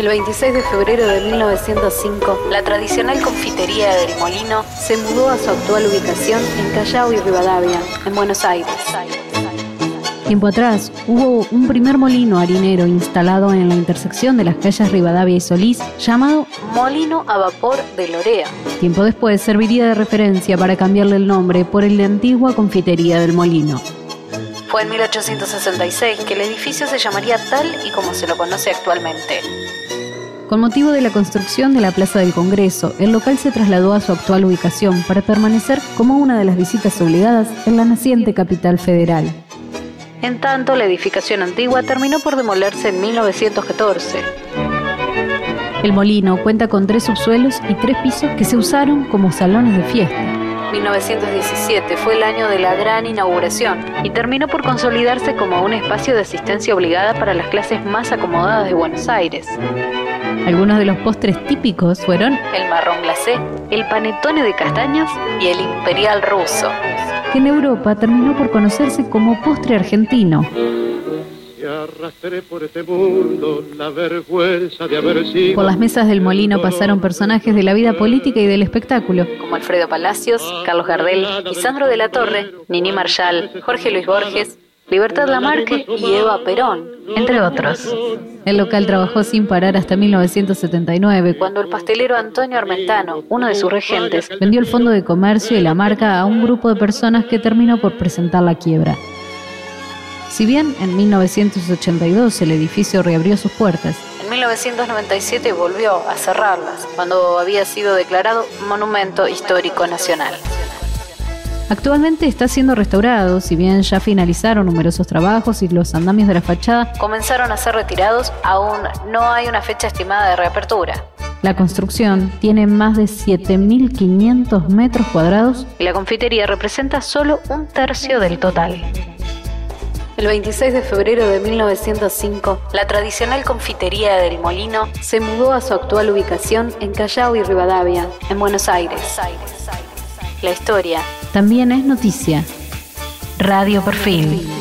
El 26 de febrero de 1905, la tradicional confitería del Molino se mudó a su actual ubicación en Callao y Rivadavia, en Buenos Aires. Tiempo atrás hubo un primer molino harinero instalado en la intersección de las calles Rivadavia y Solís llamado Molino a vapor de Lorea. Tiempo después serviría de referencia para cambiarle el nombre por el de antigua confitería del molino. Fue en 1866 que el edificio se llamaría tal y como se lo conoce actualmente. Con motivo de la construcción de la Plaza del Congreso, el local se trasladó a su actual ubicación para permanecer como una de las visitas obligadas en la naciente capital federal. En tanto, la edificación antigua terminó por demolerse en 1914. El molino cuenta con tres subsuelos y tres pisos que se usaron como salones de fiesta. 1917 fue el año de la gran inauguración y terminó por consolidarse como un espacio de asistencia obligada para las clases más acomodadas de Buenos Aires. Algunos de los postres típicos fueron el marrón glacé, el panetone de castañas y el imperial ruso que en Europa terminó por conocerse como postre argentino. Por las mesas del molino pasaron personajes de la vida política y del espectáculo, como Alfredo Palacios, Carlos Gardel, Lisandro de la Torre, Nini Marshall, Jorge Luis Borges, Libertad Lamarque y Eva Perón, entre otros. El local trabajó sin parar hasta 1979, cuando el pastelero Antonio Armentano, uno de sus regentes, vendió el fondo de comercio y la marca a un grupo de personas que terminó por presentar la quiebra. Si bien en 1982 el edificio reabrió sus puertas, en 1997 volvió a cerrarlas, cuando había sido declarado Monumento Histórico Nacional. Actualmente está siendo restaurado, si bien ya finalizaron numerosos trabajos y los andamios de la fachada comenzaron a ser retirados, aún no hay una fecha estimada de reapertura. La construcción tiene más de 7.500 metros cuadrados y la confitería representa solo un tercio del total. El 26 de febrero de 1905, la tradicional confitería del Molino se mudó a su actual ubicación en Callao y Rivadavia, en Buenos Aires. La historia también es noticia. Radio Perfil.